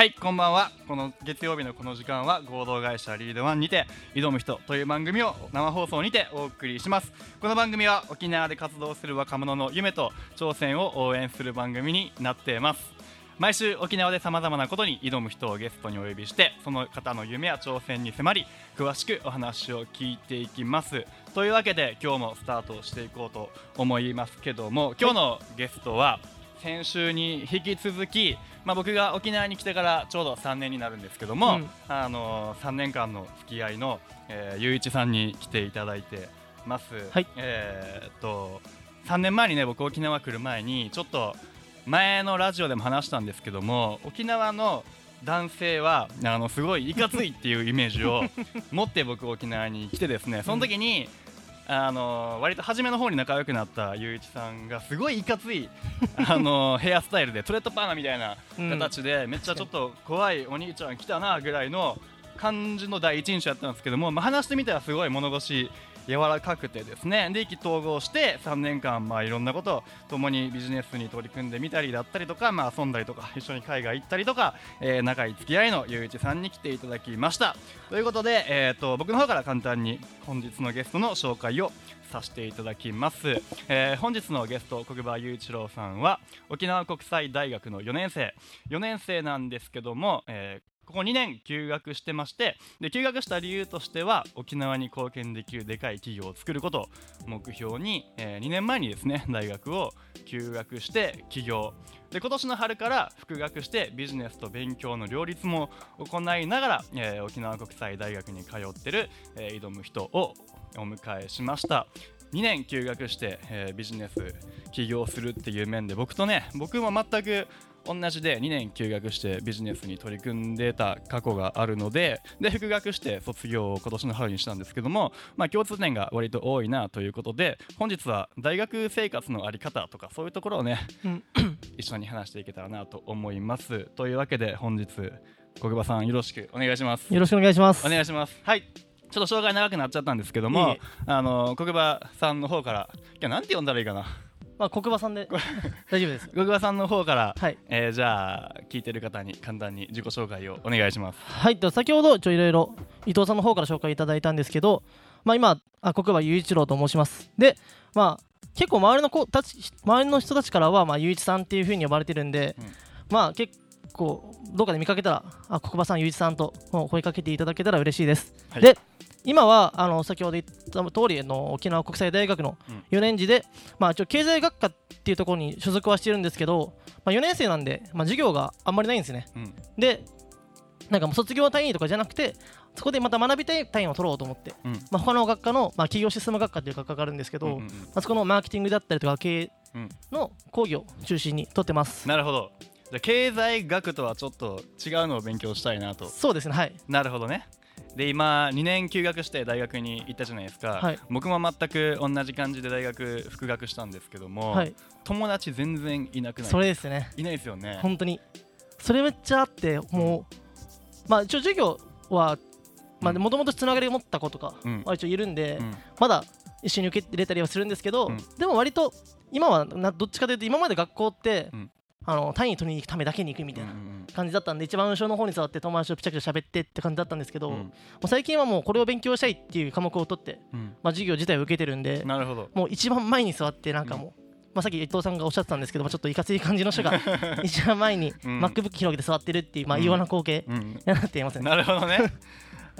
はいこんばんは。この月曜日のこの時間は合同会社リードワンにて挑む人という番組を生放送にてお送りします。この番組は沖縄で活動する若者の夢と挑戦を応援する番組になっています。毎週沖縄でさまざまなことに挑む人をゲストにお呼びしてその方の夢や挑戦に迫り詳しくお話を聞いていきます。というわけで今日もスタートしていこうと思いますけども今日のゲストは先週に引き続き、まあ、僕が沖縄に来てからちょうど3年になるんですけども、うんあの3年間の付き合いの、えー、ゆういちさんに来ていただいてます。はいえーっと3年前にね僕沖縄来る前にちょっと前のラジオでも話したんですけども沖縄の男性はあのすごいいかついっていうイメージを持って僕沖縄に来てですねその時に、あの割と初めの方に仲良くなったゆういちさんがすごいいかつい あのヘアスタイルでトレッドパーマみたいなうん。形で、めっちゃちょっと怖いお兄ちゃん来たなぐらいの感じの第一印象やったんですけども、まあ、話してみたらすごい物腰柔らかくてですね。で意気投合して3年間、まあ、いろんなことを共にビジネスに取り組んでみたりだったりとか、まあ、遊んだりとか一緒に海外行ったりとか、えー仲いい付き合いのゆういちさんに来ていただきました。ということで、えー、と僕の方から簡単に本日のゲストの紹介をさせていただきます、えー本日のゲスト国場雄一郎さんは沖縄国際大学の4年生。4年生なんですけども、えここ2年休学してましてで休学した理由としては沖縄に貢献できるでかい企業を作ることを目標に、え2年前にですね 大学を休学して起業。で今年の春から復学してビジネスと勉強の両立も行いながら、えー沖縄国際大学に通ってる、えー挑む人をお迎えしました。2年休学して、えービジネス起業するっていう面で僕とね僕も全く同じで2年休学してビジネスに取り組んでた過去があるのでで復学して卒業を今年の春にしたんですけども、まあ、共通点が割と多いなということで本日は大学生活のあり方とかそういうところをねうん。一緒に話していけたらなと思います。というわけで本日国場さんよろしくお願いします。よろしくお願いします。お願いします。はい。ちょっと紹介長くなっちゃったんですけどもあの国場さんの方からいやなんて呼んだらいいかな？まあ、国場さんで大丈夫です。国場さんの方から、はい。えーじゃあ聞いてる方に簡単に自己紹介をお願いしますはい。では先ほど、ちょいろいろ伊藤さんの方から紹介いただいたんですけど、まあ、今、あ国場雄一郎と申します。で、まあ、結構周りの子たち周りの人たちからは、まあ、雄一さんっていう風に呼ばれてるんで、うんまあ、結構、どっかで見かけたら、あ国場さん、雄一さんと声かけていただけたら嬉しいです。はいで、今はあの先ほど言った通りあの沖縄国際大学のうん。4年次で、まあ、一応経済学科っていうところに所属はしてるんですけど、まあ、4年生なんで、まあ、授業があんまりないんですね。うん。でなんかもう卒業単位とかじゃなくてそこでまた学びたい単位を取ろうと思って、うん。まあ、他の学科の、まあ、企業システム学科っていう学科があるんですけど、うんうんうん。まあ、そこのマーケティングだったりとか経営うん。の講義を中心に取ってます。なるほど。じゃあ経済学とはちょっと違うのを勉強したいなと。そうですねはい。なるほどねで今2年休学して大学に行ったじゃないですか、はい。僕も全く同じ感じで大学復学したんですけども、はい。友達全然いなくないそれですね。いないですよね。本当に。それめっちゃあってもうまあ一応授業はもともとつながりを持った子とかうん。は一応いるんで、うん。まだ一緒に受け入れたりはするんですけど、うん。でも割と今はなどっちかというと今まで学校って、うんあの単位取りに行くためだけに行くみたいなうんうん感じだったんで一番後ろの方に座って友達とピチャピチャ喋ってって感じだったんですけど、うん。もう最近はもうこれを勉強したいっていう科目を取って、うん。まあ、授業自体を受けてるんでなるほど。もう一番前に座ってなんかもう、まあ、さっき伊藤さんがおっしゃってたんですけど、まあ、ちょっといかつい感じの人が 一番前にうん。MacBook 広げて座ってるっていう、まあ、うん異様な光景うん。になっていますね。なるほどね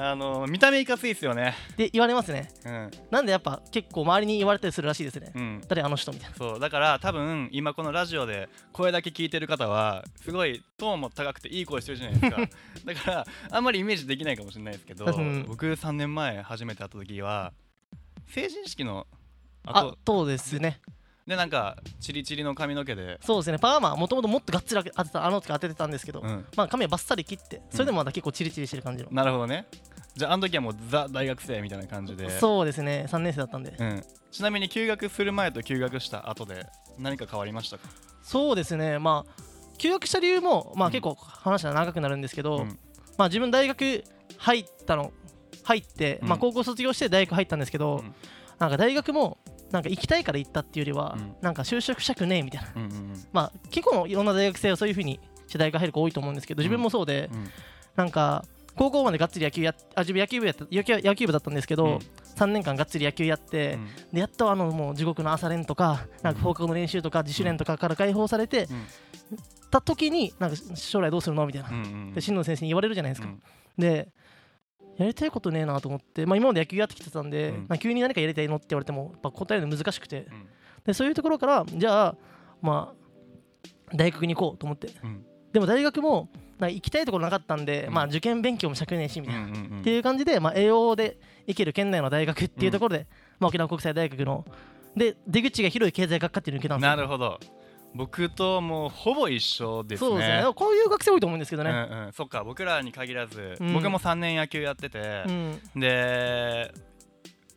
あの見た目いかついっすよねで言われますね。うんなんでやっぱ結構周りに言われたりするらしいですね。うん誰あの人みたいな。そうだから多分今このラジオで声だけ聞いてる方はすごいトーンも高くていい声してるじゃないですか だからあんまりイメージできないかもしれないですけど、うん僕3年前初めて会った時は成人式のあ後そうですね。でなんかチリチリの髪の毛で、そうですね。パーマもともともっとがっつり当てたあの時当ててたんですけど、うん、まあ髪はバッサリ切ってそれでもまだ結構チリチリしてる感じの。なるほどねじゃああの時はもうザ大学生みたいな感じで。そうですね。3年生だったんで。うん、ちなみに休学する前と休学した後で何か変わりましたか？そうですね。まあ休学した理由もまうん。あ結構話は長くなるんですけど、うん。まあ自分大学入ったの入って、うん。まあ高校卒業して大学入ったんですけど、うん。なんか大学もなんか行きたいから行ったっていうよりは、うん。なんか就職したくねえみたいな。うんうんまあ結構いろんな大学生はそういうふうにして大学入る子多いと思うんですけど自分もそうで、うん。なんか高校までがっつり野球やっあ自分野球部やった野球野球部だったんですけど、うん。3年間がっつり野球やって、うん。でやっとあのもう地獄の朝練とかなんか放課後の練習とか自主練とかから解放されてうん。た時になんか将来どうするのみたいな、うんうんで進藤先生に言われるじゃないですか、うん。でやりたいことねえなと思って、まあ、今まで野球やってきてたんで、うん。まあ、急に何かやりたいのって言われてもやっぱ答えるの難しくて。うん。でそういうところからじゃあまあ大学に行こうと思って。うん。でも大学も行きたいところなかったんで、うん。まあ受験勉強もしたくねえしみたいな、っていう感じで、まあ、栄養で行ける県内の大学っていうところで、まあ、沖縄国際大学ので出口が広い経済学科っていうのを受けたんですよ。なるほど。僕ともうほぼ一緒ですね。そうですね。こういう学生多いと思うんですけどね、うんうん、そっか僕らに限らず、うん。僕も3年野球やっててう、ん。で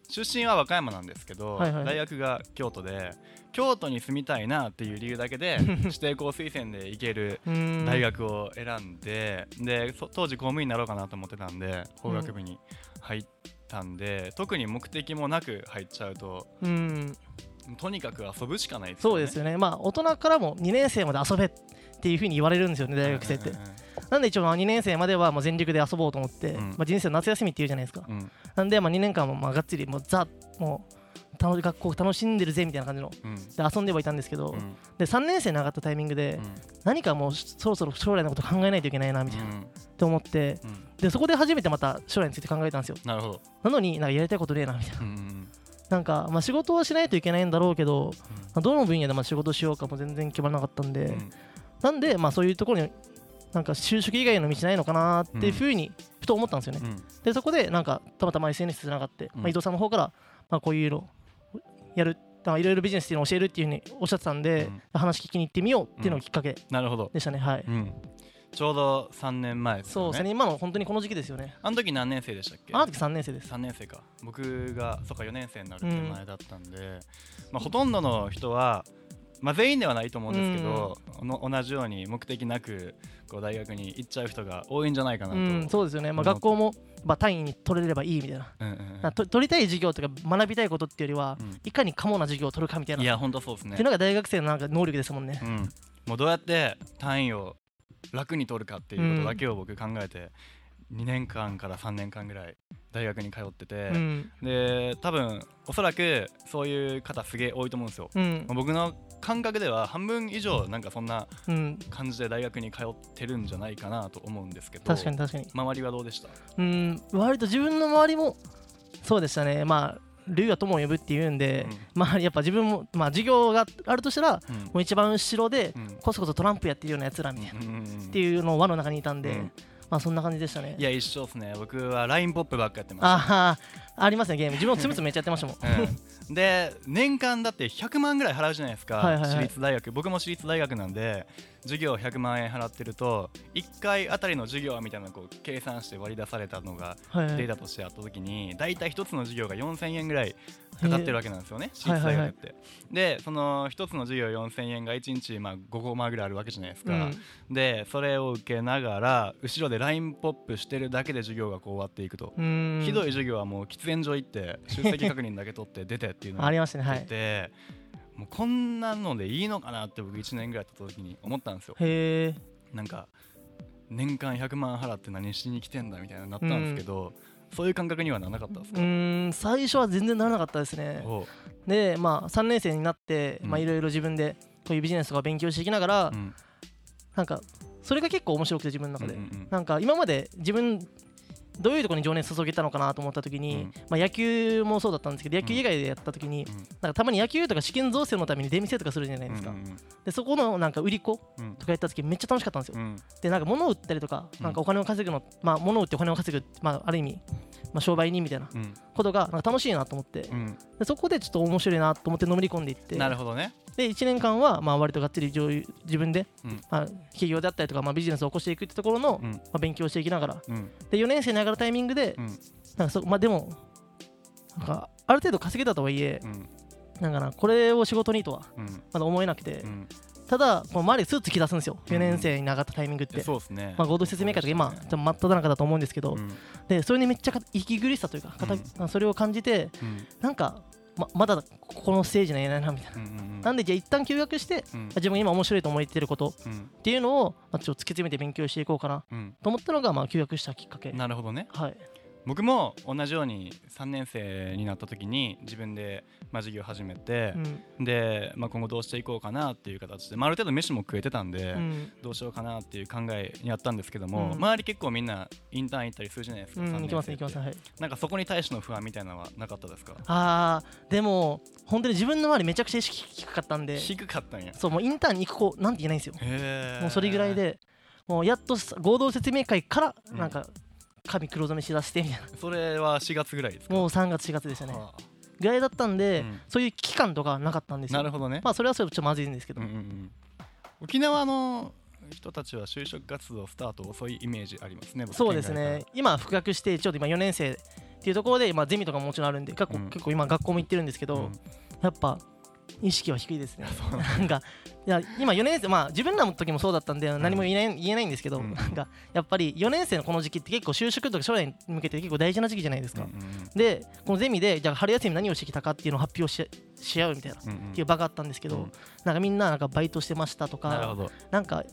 出身は和歌山なんですけど、はいはい。大学が京都で京都に住みたいなっていう理由だけで 指定校推薦で行けるうん。大学を選んででそ当時公務員になろうかなと思ってたんで法学部に入ったんで、特に目的もなく入っちゃうとうん。とにかく遊ぶしかないですそうですよね。まあ大人からも2年生まで遊べっていうふうに言われるんですよね大学生って、うんうんなんで一応まあ2年生まではもう全力で遊ぼうと思って、うん。まあ、人生の夏休みっていうじゃないですか。うん。うんなんでまあ2年間もまあがっつりもうザもう楽し学校楽しんでるぜみたいな感じの。うん。で遊んではいたんですけど、うん。で3年生に上がったタイミングで、何かもうそろそろ将来のこと考えないといけないなみたいな、うん。って思って。うん。でそこで初めてまた将来について考えたんですよ。なるほど、なのになんかやりたいことねえなみたいな。うんうんなんかまあ仕事はしないといけないんだろうけど、まあ、どの分野でまあ仕事しようかも全然決まらなかったんで、うん。なんでまあそういうところになんか就職以外の道ないのかなっていうふうにふと思ったんですよね、うん。でそこでなんかたまたま SNS つながって、うん。まあ、伊藤さんの方から、まあ、こういうのやるまあいろいろビジネスっていうのを教えるっていうふうにおっしゃってたんで、うん。話聞きに行ってみようっていうのがきっかけなるほど、でしたね、はい、うん、ちょうど3年前ですよね。そうですね。今の本当にこの時期ですよね。あの時何年生でしたっけ？あの時3年生です。3年生か。僕がそっか4年生になる手前だったんで、まあ、ほとんどの人は、まあ、全員ではないと思うんですけど、の同じように目的なくこう大学に行っちゃう人が多いんじゃないかなと、うん、そうですよね、まあ、学校も、まあ、単位に取れればいいみたいな。うんうんうん。なと取りたい授業とか学びたいことっていうよりは、うん。いかに可能な授業を取るかみたいな。いや本当そうですね。っていうのが大学生のなんか能力ですもんね。うん、もうどうやって単位を楽に取るかっていうことだけを僕考えて、2年間から3年間ぐらい大学に通ってて、うん、で多分おそらくそういう方すげえ多いと思うんですよ。うん、僕の感覚では半分以上なんかそんなうん、感じで大学に通ってるんじゃないかなと思うんですけど確かに確かに。周りはどうでした？うん、割と自分の周りもそうでしたね。まあ、竜は友を呼ぶっていうんで、まあやっぱ自分も、まあ授業があるとしたら、うん。もう一番後ろで、うん。こそこそトランプやってるようなやつらみたいな、うんうんうん。っていうのを輪の中にいたんで、うんまあそんな感じでしたね。いや一緒ですね僕は LINE ポップばっかやってましたああ、ありますね、ゲーム。自分もつむつむめっちゃやってましたもん。うん、で年間だって100万ぐらい払うじゃないですか、はいはいはい私立大学僕も私立大学なんで授業100万円払ってると1回あたりの授業みたいなこう計算して割り出されたのがデータとしてあった時に大体1つの授業が4000円ぐらいかかってるわけなんですよね、私立大学って、でその1つの授業4000円が1日まあ5コマぐらいあるわけじゃないですか、うん。でそれを受けながら後ろで LINE ポップしてるだけで授業がこう終わっていくと、うん。ひどい授業はもう喫煙所行って出席確認だけ取って出てっていうのを ありましたね、はい。もうこんなのでいいのかなって僕1年ぐらい経った時に思ったんですよ。へえ。なんか年間100万払って何しに来てんだみたいななったんですけど、そういう感覚にはならなかったんですうか、ーん、最初は全然ならなかったですね。で、まあ、3年生になって、いろいろ自分でこういうビジネスとか勉強していきながら、うん。なんかそれが結構面白くて自分の中で、うんうんうん。なんか今まで自分どういうところに情熱注げたのかなと思った時に、うん。まあ、野球もそうだったんですけど野球以外でやった時に、うん。なんかたまに野球とか試験造成のために出店とかするじゃないですか、でそこのなんか売り子うんとかやった時めっちゃ楽しかったんですよ、うん。でなんか物を売ったりとかうんなんかお金を稼ぐの、まあ物を売ってお金を稼ぐ、まあ、ある意味、まあ、商売人みたいなうん。ことがなんか楽しいなと思って、うん。でそこでちょっと面白いなと思ってのめり込んでいって。なるほどね。で1年間はまあ割とがっつり上自分で、うん。まあ、企業であったりとか、まあ、ビジネスを起こしていくってところの、うん。まあ、勉強をしていきながら。うん。で4年生に上がるタイミングで、うん。なんかそまあ、でもなんかある程度稼げたとはいえうん。なんかなこれを仕事にとはうん。まだ思えなくて、うんただこの周りでスーツ着出すんですよ。うん。4年生に上がったタイミングって、そうですね。まあ、合同説明会とか今真っ只中だと思うんですけど、うん。でそれにめっちゃか息苦しさというか、かそれを感じてうん。なんかままだここのステージにはいないな。みたいな、なんでじゃあ一旦休学してうん。自分が今面白いと思ってることうん。っていうのを、まあ、ちょっと突き詰めて勉強していこうかなうん。と思ったのが、まあ、休学したきっかけ。なるほどね。はい僕も同じように3年生になった時に自分で、まあ、授業始めてう、ん。で、まあ、今後どうしていこうかなっていう形で、まあ、ある程度飯も食えてたんで、うん。どうしようかなっていう考えにあったんですけども、うん。周り結構みんなインターン行ったりするじゃないですか、うん、三年いきます生っていきます。はい。なんかそこに対しての不安みたいなのはなかったですか？あーでも本当に自分の周りめちゃくちゃ意識低かったんで。低かったんや。そうもうインターンに行く子なんていないんですよ。もうそれぐらいでもうやっとさ合同説明会からうん。なんか髪黒染めしだしてみたいな。それは4月ぐらいですか？もう3月4月でしたね。はあ。ぐらいだったんで、うん。そういう危機感とかなかったんですよ。なるほどね、まあそれはそれちょっとまずいんですけど、うんうんうん。沖縄の人たちは就職活動スタート遅いイメージありますね僕そうですね。今復学してちょっと今4年生っていうところで、まあ、ゼミとかももちろんあるんで結構,、うん。結構今学校も行ってるんですけど、やっぱ意識は低いですね。なんかいや今4年生まあ自分らの時もそうだったんで何も言えない,、言えないんですけど、うん。なんかやっぱり4年生のこの時期って結構就職とか将来に向けて結構大事な時期じゃないですか、でこのゼミでじゃあ春休み何をしてきたかっていうのを発表しし合うみたいなっていう場があったんですけど、うん。なんかみんななんかバイトしてましたとかなんか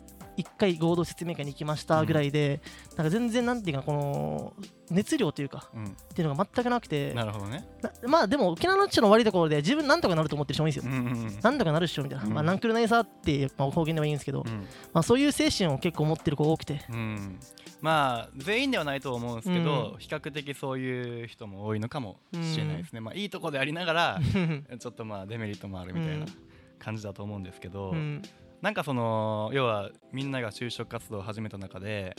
1回合同説明会に行きましたぐらいで、なんか全然なんていうかこの熱量というかうん。っていうのが全くなくてなるほどね。なまあでも沖縄の地の悪いところで自分なんとかなると思ってる人もいいんですよ、うんうんうん。なんとかなるっしょみたいな、うん。まあ、なんくるないさって、まあ、方言ではいいんですけど、うん。まあ、そういう精神を結構持ってる子多くて、うん。まあ全員ではないと思うんですけど、うん。比較的そういう人も多いのかもしれないですね、まあいいとこでありながらちょっとまあデメリットもあるみたいな感じだと思うんですけど、うんなんかその要はみんなが就職活動を始めた中で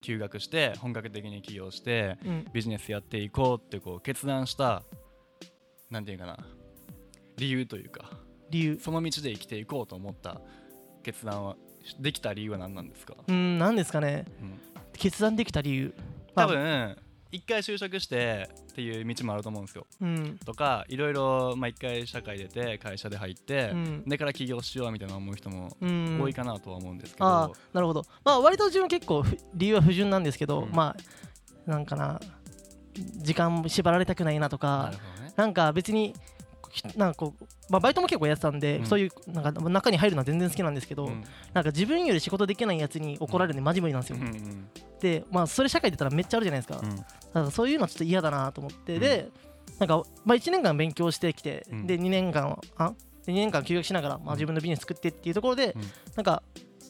休学して本格的に起業してうん。ビジネスやっていこうってこう決断したなんていうかな理由というか理由。その道で生きていこうと思った決断はできた理由は何なんですか、うんなんですかね。うん。決断できた理由。まあ。多分一回就職してっていう道もあると思うんですよ。うん。とかいろいろまあ一回社会出て会社で入って、うん。でから起業しようみたいな思う人もうん。多いかなとは思うんですけど、ああなるほど。まあ割と自分結構ふ理由は不純なんですけど、うん。まあなんかな時間縛られたくないなとなかるほどね。なんか別にひなんかこう、まあ、バイトも結構やってたんで、うん。そういうなんか中に入るのは全然好きなんですけど、うん。なんか自分より仕事できないやつに怒られるのマジ無理なんですよ、うんうんでまあそれ社会出たらめっちゃあるじゃないですか,、うん。だからそういうのはちょっと嫌だなと思って、うん。でなんか、まあ、1年間勉強してきて、うん。で2年間はあで2年間休学しながら、まあ、うん。自分のビジネス作ってっていうところで、うん。なんか、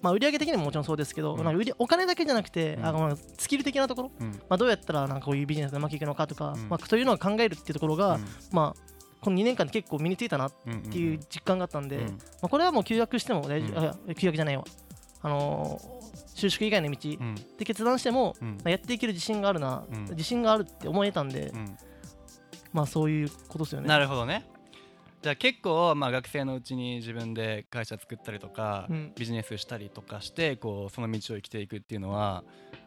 まあ、売上的にももちろんそうですけど、うん。なんか売りお金だけじゃなくて、うん。あのスキル的なところ、うん。まあ、どうやったらなんかこういうビジネスがうまくいくのかとか、うん。まあ、そういうのを考えるっていうところが、まあ、この2年間で結構身についたなっていう実感があったんで、うんまあ、これはもう休学しても大丈夫、うん。あ休学じゃないわ、あのー就職以外の道うん。で決断しても、やっていける自信があるな、うん。自信があるって思えたんで、うん。まあそういうことですよね。なるほどね。じゃあ結構まあ学生のうちに自分で会社作ったりとか、うん。ビジネスしたりとかしてこうその道を生きていくっていうのは、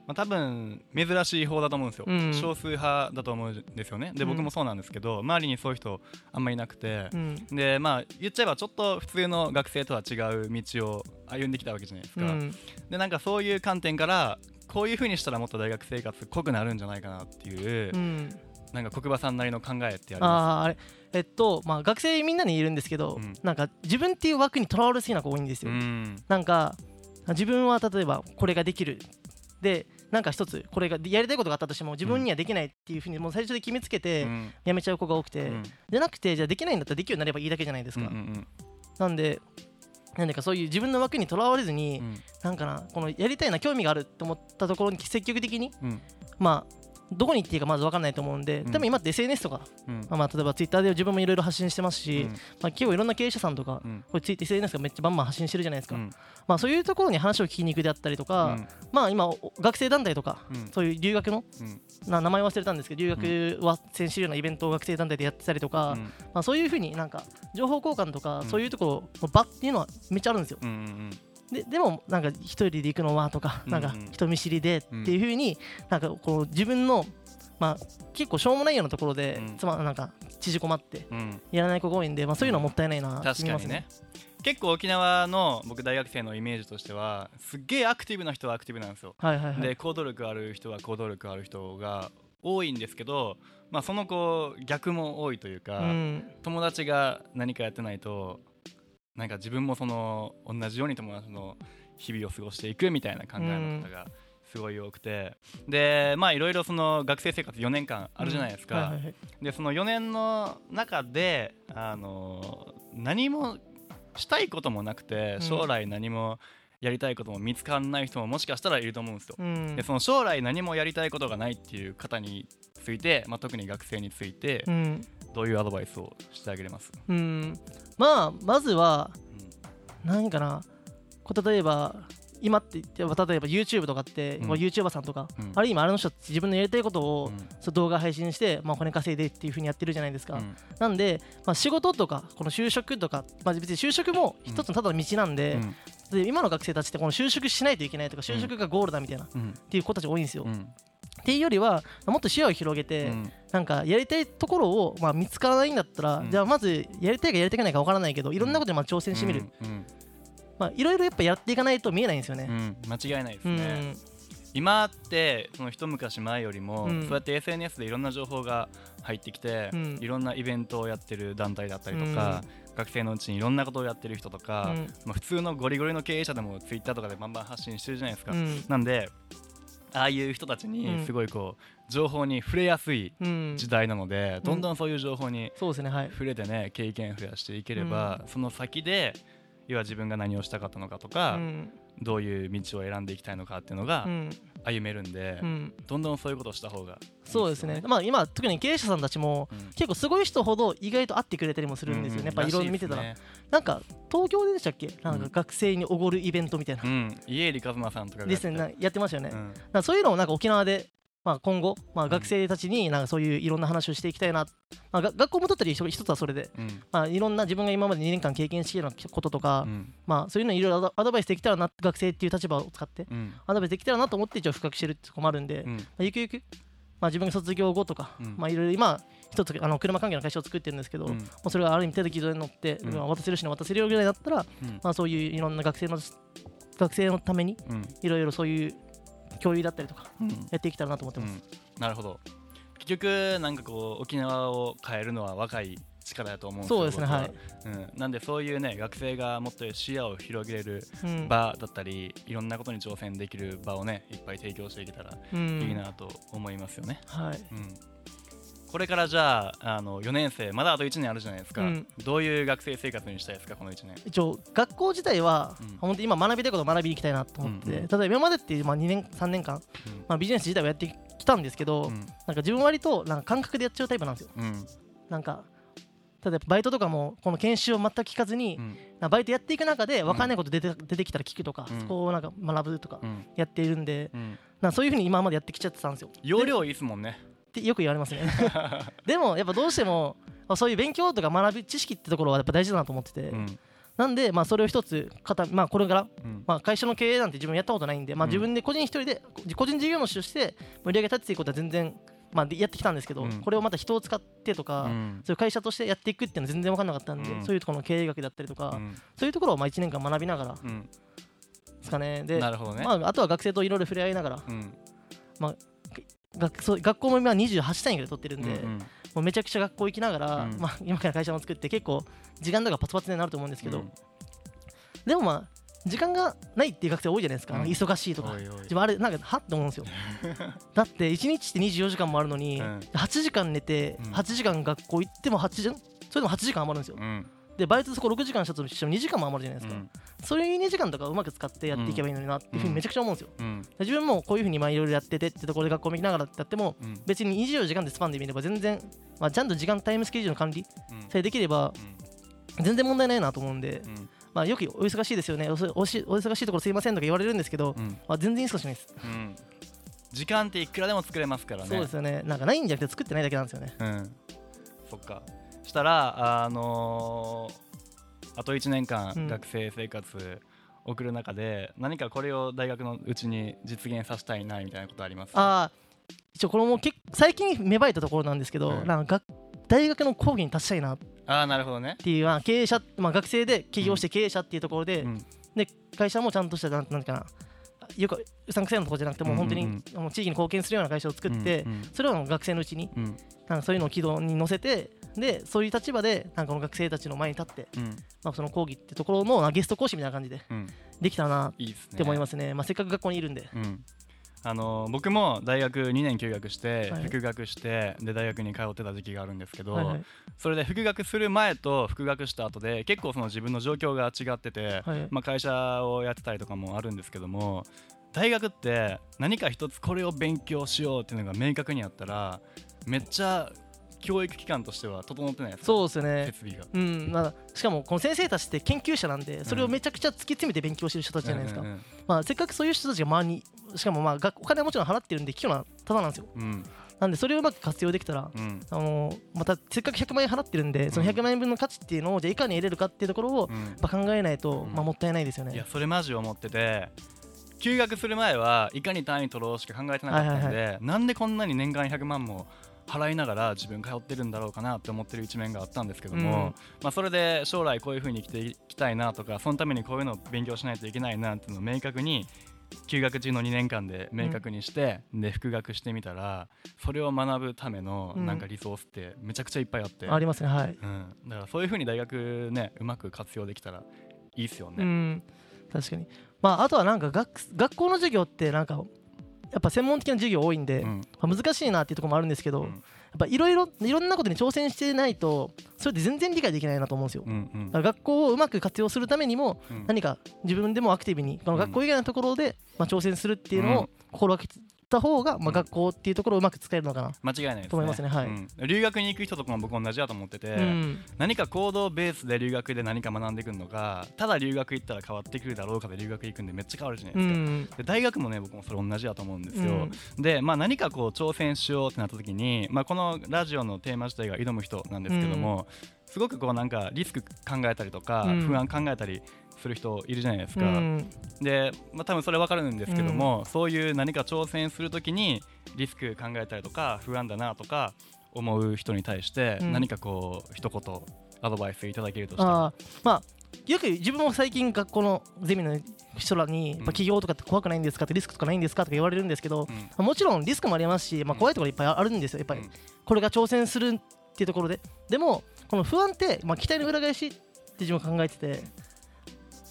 まあ、多分珍しい方だと思うんですよ、うん。少数派だと思うんですよね。でうん。僕もそうなんですけど、周りにそういう人あんまりいなくてう、ん。でまあ言っちゃえばちょっと普通の学生とは違う道を歩んできたわけじゃないですか、うん。でなんかそういう観点からこういう風にしたらもっと大学生活濃くなるんじゃないかなっていう、うん。なんか国場さんなりの考えってありまあーあれ。えっとまあ学生みんなにいるんですけど、うん。なんか自分っていう枠にとらわれすぎな子多いんですすよ。うん。なんか自分は例えばこれができる。でなんか一つこれがやりたいことがあったとしても自分にはできないっていうふうにもう最初で決めつけてうん。やめちゃう子が多くて、うん。じゃなくてじゃあできないんだったらできるようになればいいだけじゃないですか、なんでなんでかそういう自分の枠にとらわれずに、うん。なんかなこのやりたいな興味があると思ったところに積極的にうん。まあどこに行っていいかまず分からないと思うんで、うん。多分今って SNS とか、うん。まあ、まあ例えば Twitter で自分もいろいろ発信してますし、うん。まあ、結構いろんな経営者さんとか、うん。これついて SNS がめっちゃバンバン発信してるじゃないですか、うん。まあ、そういうところに話を聞きに行くであったりとか、うん。まあ今お学生団体とかうん。そういう留学のうん。な名前忘れたんですけど留学は先週ようなイベントを学生団体でやってたりとか、うん。まあ、そういうふうになんか情報交換とか、うん。そういうところの場っていうのはめっちゃあるんですよででもなんか一人で行くのはとか、うんなんか人見知りでっていうふうになんかこう自分のまあ結構しょうもないようなところで、うん。つまなんか縮こまってうん。やらない子が多いんで、まあ、そういうのはもったいないなって確思いますね。結構沖縄の僕大学生のイメージとしてはすっげえアクティブな人はアクティブなんですよ。はいはいはい。で行動力ある人は行動力ある人が多いんですけど、まあ、そのこう逆も多いというか、うん。友達が何かやってないとなんか自分もその同じように友達の日々を過ごしていくみたいな考えの方がすごい多くて、でまあいろいろその学生生活4年間あるじゃないですか、はいはいはい。でその4年の中であの何もしたいこともなくてうん。将来何もやりたいことも見つからない人ももしかしたらいると思うんですよ。うん。でその将来何もやりたいことがないっていう方について、まあ、特に学生についてうん。どういうアドバイスをしてあげれます、うん。まあまずはうん。何かなこう例えば今って言って例えば YouTube とかって、うん。まあ YouTuber さんとか、うん。ある意味あれの人自分のやりたいことを、うん。動画配信して、まあ、お金稼いでっていう風にやってるじゃないですか、うん。なんで、まあ、仕事とかこの就職とか、まあ、別に就職も一つのただの道なんで,、うんで今の学生たちってこの就職しないといけないとか就職がゴールだみたいな、っうん。ていう子たち多いんですよ、っうん。ていうよりはもっと視野を広げて、うん。なんかやりたいところを、まあ、見つからないんだったら、うん。じゃあまずやりたいかやりたくないか分からないけどいろんなことにまあ挑戦してみる、いろいろやっぱやっていかないと見えないんですよね。間違いないですうん。ね、今ってその一昔前よりも、うん。そうやって SNS でいろんな情報が入ってきて、うん。いろんなイベントをやってる団体だったりとか、学生のうちにいろんなことをやってる人とか、うん。まあ、普通のゴリゴリの経営者でも Twitter とかでバンバン発信してるじゃないですか、うん。なんでああいう人たちうん。にすごいこう情報に触れやすいうん時代なので、うん。どんどんそういう情報にそうですねはい。触れてね経験増やしていければ、その先で要は自分が何をしたかったのかとか、うんどういう道を選んでいきたいのかっていうのがうん。歩めるんで、うん。どんどんそういうことをした方がいいそうですね、まあ今特に経営者さんたちもうん。結構すごい人ほど意外と会ってくれたりもするんですよね、やっぱいろいろ見てたら、ねなんか東京でしたっけ？なん。うんか学生におごるイベントみたいな、うん、家入一馬さんとかがやって。ですね。なやってましたよね、そういうのをなんか沖縄で、まあ、今後、まあ、ん。学生たちになんかそういういろんな話をしていきたいな、まあ、が学校も取ったり一つはそれで、うん。まあ、いろんな自分が今まで2年間経験してきたこととか、うん。まあ、そういうのいろいろアドバイスできたらな学生っていう立場を使ってうん。アドバイスできたらなと思って一応深くしてるってとこもあるんで、まうん。あ、ゆくゆく、まあ、自分が卒業後とか、うん。まあ、いろいろ今一つあの車関係の会社を作ってるんですけど、うん。もうそれがある意味手で軌道に乗って、うん。まあ渡せる人に渡せるよぐらいだったら、うん。まあ、そういういろんな学生の学生のためにうん。いろいろそういう共有だったりとかうん。やっていけたらなと思ってます。うん。なるほど。結局なんかこう沖縄を変えるのは若い力だと思うんそうですね僕は。い、うん、なんでそういうね学生がもっと視野を広げれるうん。場だったり、いろんなことに挑戦できる場をねいっぱい提供していけたらうんいいなと思いますよね、はい。うんこれからじゃああの4年生まだあと1年あるじゃないですか、うん。どういう学生生活にしたいですかこの1年。一応学校自体は、うん。本当に今学びたいことを学びに行きたいなと思ってて、うんうん。例えば今までって、まあ、2年3年間、まあ、ビジネス自体はやってきたんですけど、うん。なんか自分割となんか感覚でやっちゃうタイプなんですよ。うん。なんか例えばバイトとかもこの研修を全く聞かずに、うん。バイトやっていく中で分かんないこと出て,、出てきたら聞くとか、うん。そこをなんか学ぶとかうん。やっているんで、うん。なそういうふうに今までやってきちゃってたんですよ。容量いいっすもんねってよく言われますね。でもやっぱどうしてもまあそういう勉強とか学ぶ知識ってところはやっぱ大事だなと思ってて、うん。なんでまあそれを一つ肩まあこれからうん。まあ、会社の経営なんて自分やったことないんで、まあ、うん。自分で個人一人で個人事業主として売り上げ立てていくことは全然、まあ、でやってきたんですけど、うん。これをまた人を使ってとか、うん。そういう会社としてやっていくっていうのは全然分かんなかったんで、うん。そういうところの経営学だったりとか、うん。そういうところをまあ1年間学びながらうん。ですかね。でなるほどね、まあ、あとは学生といろいろ触れ合いながらうん学そう学校も今28単位ぐらい取ってるんで、うんうん。もうめちゃくちゃ学校行きながら、うん。まあ、今から会社も作って結構時間とかパツパツになると思うんですけど、うん。でもまあ時間がないっていう学生多いじゃないですか、うん。忙しいとか。自分あれなんかはって思うんですよ。だって1日って24時間もあるのに、うん。8時間寝てうん。8時間学校行っても8時それでも8時間余るんですよ。うん。でバイトそこ6時間したとしても2時間も余るじゃないですか、うんそういう2時間とかうまく使ってやっていけばいいのになっていうふうにめちゃくちゃ思うんですよ、うん。で自分もこういうふうにまあいろいろやっててってところで学校も行きながらやってもうん。別に24時間でスパンで見れば全然、まあ、ちゃんと時間タイムスケジュールの管理うん。さえできれば全然問題ないなと思うんで、うん。まあ、よくお忙しいですよね。お忙しいところすいませんとか言われるんですけど、うん。まあ、全然忙しくないです。うん。時間っていくらでも作れますからね。そうですよね。なんかないんじゃなくて作ってないだけなんですよね。うん。そっか。したらあのーあと1年間うん。学生生活送る中で、何かこれを大学のうちに実現させたいなみたいなことあります？ああ一応これも結最近芽生えたところなんですけど、うんなんか学大学の講義に達したいな。っああなるほどね。ていう、まあ、経営者、まあ、学生で起業して経営者っていうところで、うん。で会社もちゃんとしたなんなんかなよくうさんくさいのとこじゃなくてもう本当に、うんもう地域に貢献するような会社を作って、うん。それを学生のうちにうん。なんかそういうのを軌道に乗せてでそういう立場でなんかこの学生たちの前に立って、うん。まあ、その講義ってところのまあゲスト講師みたいな感じでうん。できたらないいですね。って思いますね、まあ、せっかく学校にいるんで。うん。あの僕も大学2年休学してはい。復学してで大学に通ってた時期があるんですけど、はいはい。それで復学する前と復学した後で結構その自分の状況が違ってて、はい。まあ、会社をやってたりとかもあるんですけども大学って何か一つこれを勉強しようっていうのが明確にあったらめっちゃ教育機関としては整ってないですか。そうですね。設備が。うん。まあ、しかもこの先生たちって研究者なんでそれをめちゃくちゃ突き詰めて勉強してる人たちじゃないですか、まあ、せっかくそういう人たちが周りにしかもまあ学お金はもちろん払ってるんで企業はただなんですよ。うん。なんでそれをうまく活用できたらうん。あのまたせっかく100万円払ってるんでその100万円分の価値っていうのをじゃあいかに得れるかっていうところをうん。やっぱ考えないと、うん。まあ、もったいないですよいやね。それマジ思ってて休学する前はいかに単位取ろうしか考えてなかったんで、はい。なんでこんなに年間100万も払いながら自分通ってるんだろうかなって思ってる一面があったんですけども、うん。まあ、それで将来こういう風に生きていきたいなとかそのためにこういうのを勉強しないといけないなっていうのを明確に休学中の2年間で明確にして、で復学してみたらそれを学ぶためのうん。なんかリソースってめちゃくちゃいっぱいあって、ありますねはい、うん、だからそういう風に大学ねうまく活用できたらいいっすよね。うん。確かに。まああとはなんか学学校の授業ってなんかやっぱ専門的な授業多いんで、うん。まあ、難しいなっていうところもあるんですけど、うん。やっぱいろいろいろんなことに挑戦してないとそれって全然理解できないなと思うんですよ。うんうん。だから学校をうまく活用するためにもうん。何か自分でもアクティブにこの学校以外のところでまあ挑戦するっていうのを心がけた方がまあ学校っていうところをうまく使えるのかな。間違いないですね。と思いますね。はい。うん。留学に行く人とかも僕同じだと思ってて、うん。何か行動ベースで留学で何か学んでいくのかただ留学行ったら変わってくるだろうかで留学行くんでめっちゃ変わるじゃないうですか、ん。で大学もね僕もそれ同じだと思うんですよ、うん。でまあ何かこう挑戦しようってなった時に、まあ、このラジオのテーマ自体が挑む人なんですけども、すごくこうなんかリスク考えたりとか、うん。不安考えたりする人いるじゃないですか、うん。で、まあ、多分それ分かるんですけども、そういう何か挑戦するときにリスク考えたりとか不安だなとか思う人に対してうん。何かこう一言アドバイスいただけるとしたら、あー。まあよく自分も最近学校のゼミの人らに、起業とかって怖くないんですかってリスクとかないんですかとか言われるんですけど、うん。まあもちろんリスクもありますし、まあ、怖いところいっぱいあるんですよ。やっぱり、うん。これが挑戦するっていうところで。でもこの不安って、まあ、期待の裏返しって自分は考えてて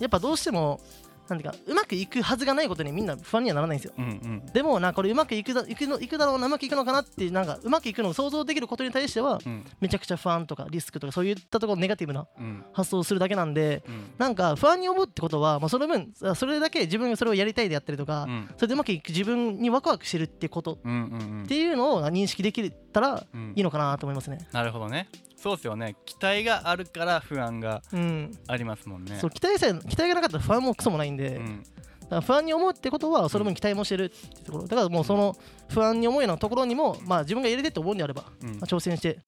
やっぱどうしてもなんていうかうまくいくはずがないことにみんな不安にはならないんですよ。うんうん。でもなこれうまくいくだいくのいくだろうなうまくいくのかなってなんかうまくいくのを想像できることに対してはうん。めちゃくちゃ不安とかリスクとかそういったところネガティブなうん。発想をするだけなんでうん。なんか不安に思うってことは、まあ、その分あそれだけ自分がそれをやりたいでやったりとか、うん。それでうまくいく自分にワクワクしてるってことうんうんっていうのを認識できたらうん。いいのかなと思いますね。なるほどねそうですよね。期待があるから不安がうん、ありますもんね。そう期待さえ期待がなかったら不安もクソもないんで、うん。だから不安に思うってことはその分期待もしてるってところ。だからもうその不安に思うようなところにも、まあ、自分が入れてって思うんであれば、うん。まあ、挑戦して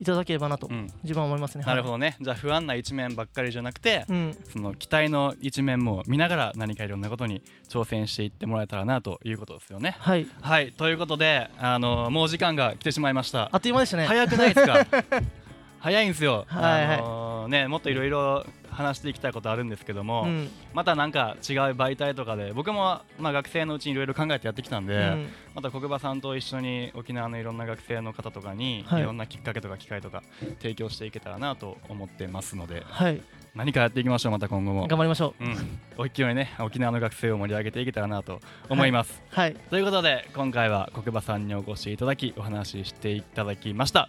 いただければなとうん。自分は思いますね。ど、なるほどね。じゃあ不安な一面ばっかりじゃなくてうん、その期待の一面も見ながら何かいろんなことに挑戦していってもらえたらなということですよね。はい。はい。ということで、あのもう時間が来てしまいました。あっという間でしたね。早くないですか？早いんですよ。はいはい。あのね、もっといろいろ話していきたいことあるんですけども、うん。またなんか違う媒体とかで僕もまあ学生のうちにいろいろ考えてやってきたんで、うん。また国場さんと一緒に沖縄のいろんな学生の方とかに、はい。い、ろんなきっかけとか機会とか提供していけたらなと思ってますのではい。何かやっていきましょうまた今後も。頑張りましょう。うん、大いにね沖縄の学生を盛り上げていけたらなと思います、はい。ということで今回は国場さんにお越しいただきお話ししていただきました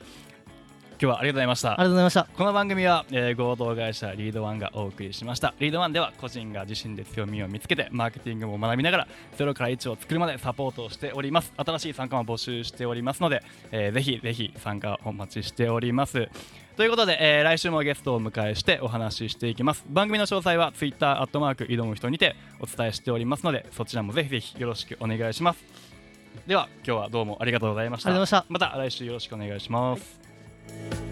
今日はありがとうございました。ありがとうございました。この番組は、えー合同会社リードワンがお送りしました。リードワンでは個人が自身で強みを見つけてマーケティングも学びながら0から1を作るまでサポートをしております。新しい参加も募集しておりますので、えーぜひぜひ参加お待ちしております。ということで、えー来週もゲストをお迎えしてお話ししていきます。番組の詳細は Twitter アットマーク挑む人にてお伝えしておりますのでそちらもぜひぜひよろしくお願いします。では今日はどうもありがとうございました。ありがとうございました。また来週よろしくお願いします Thank you.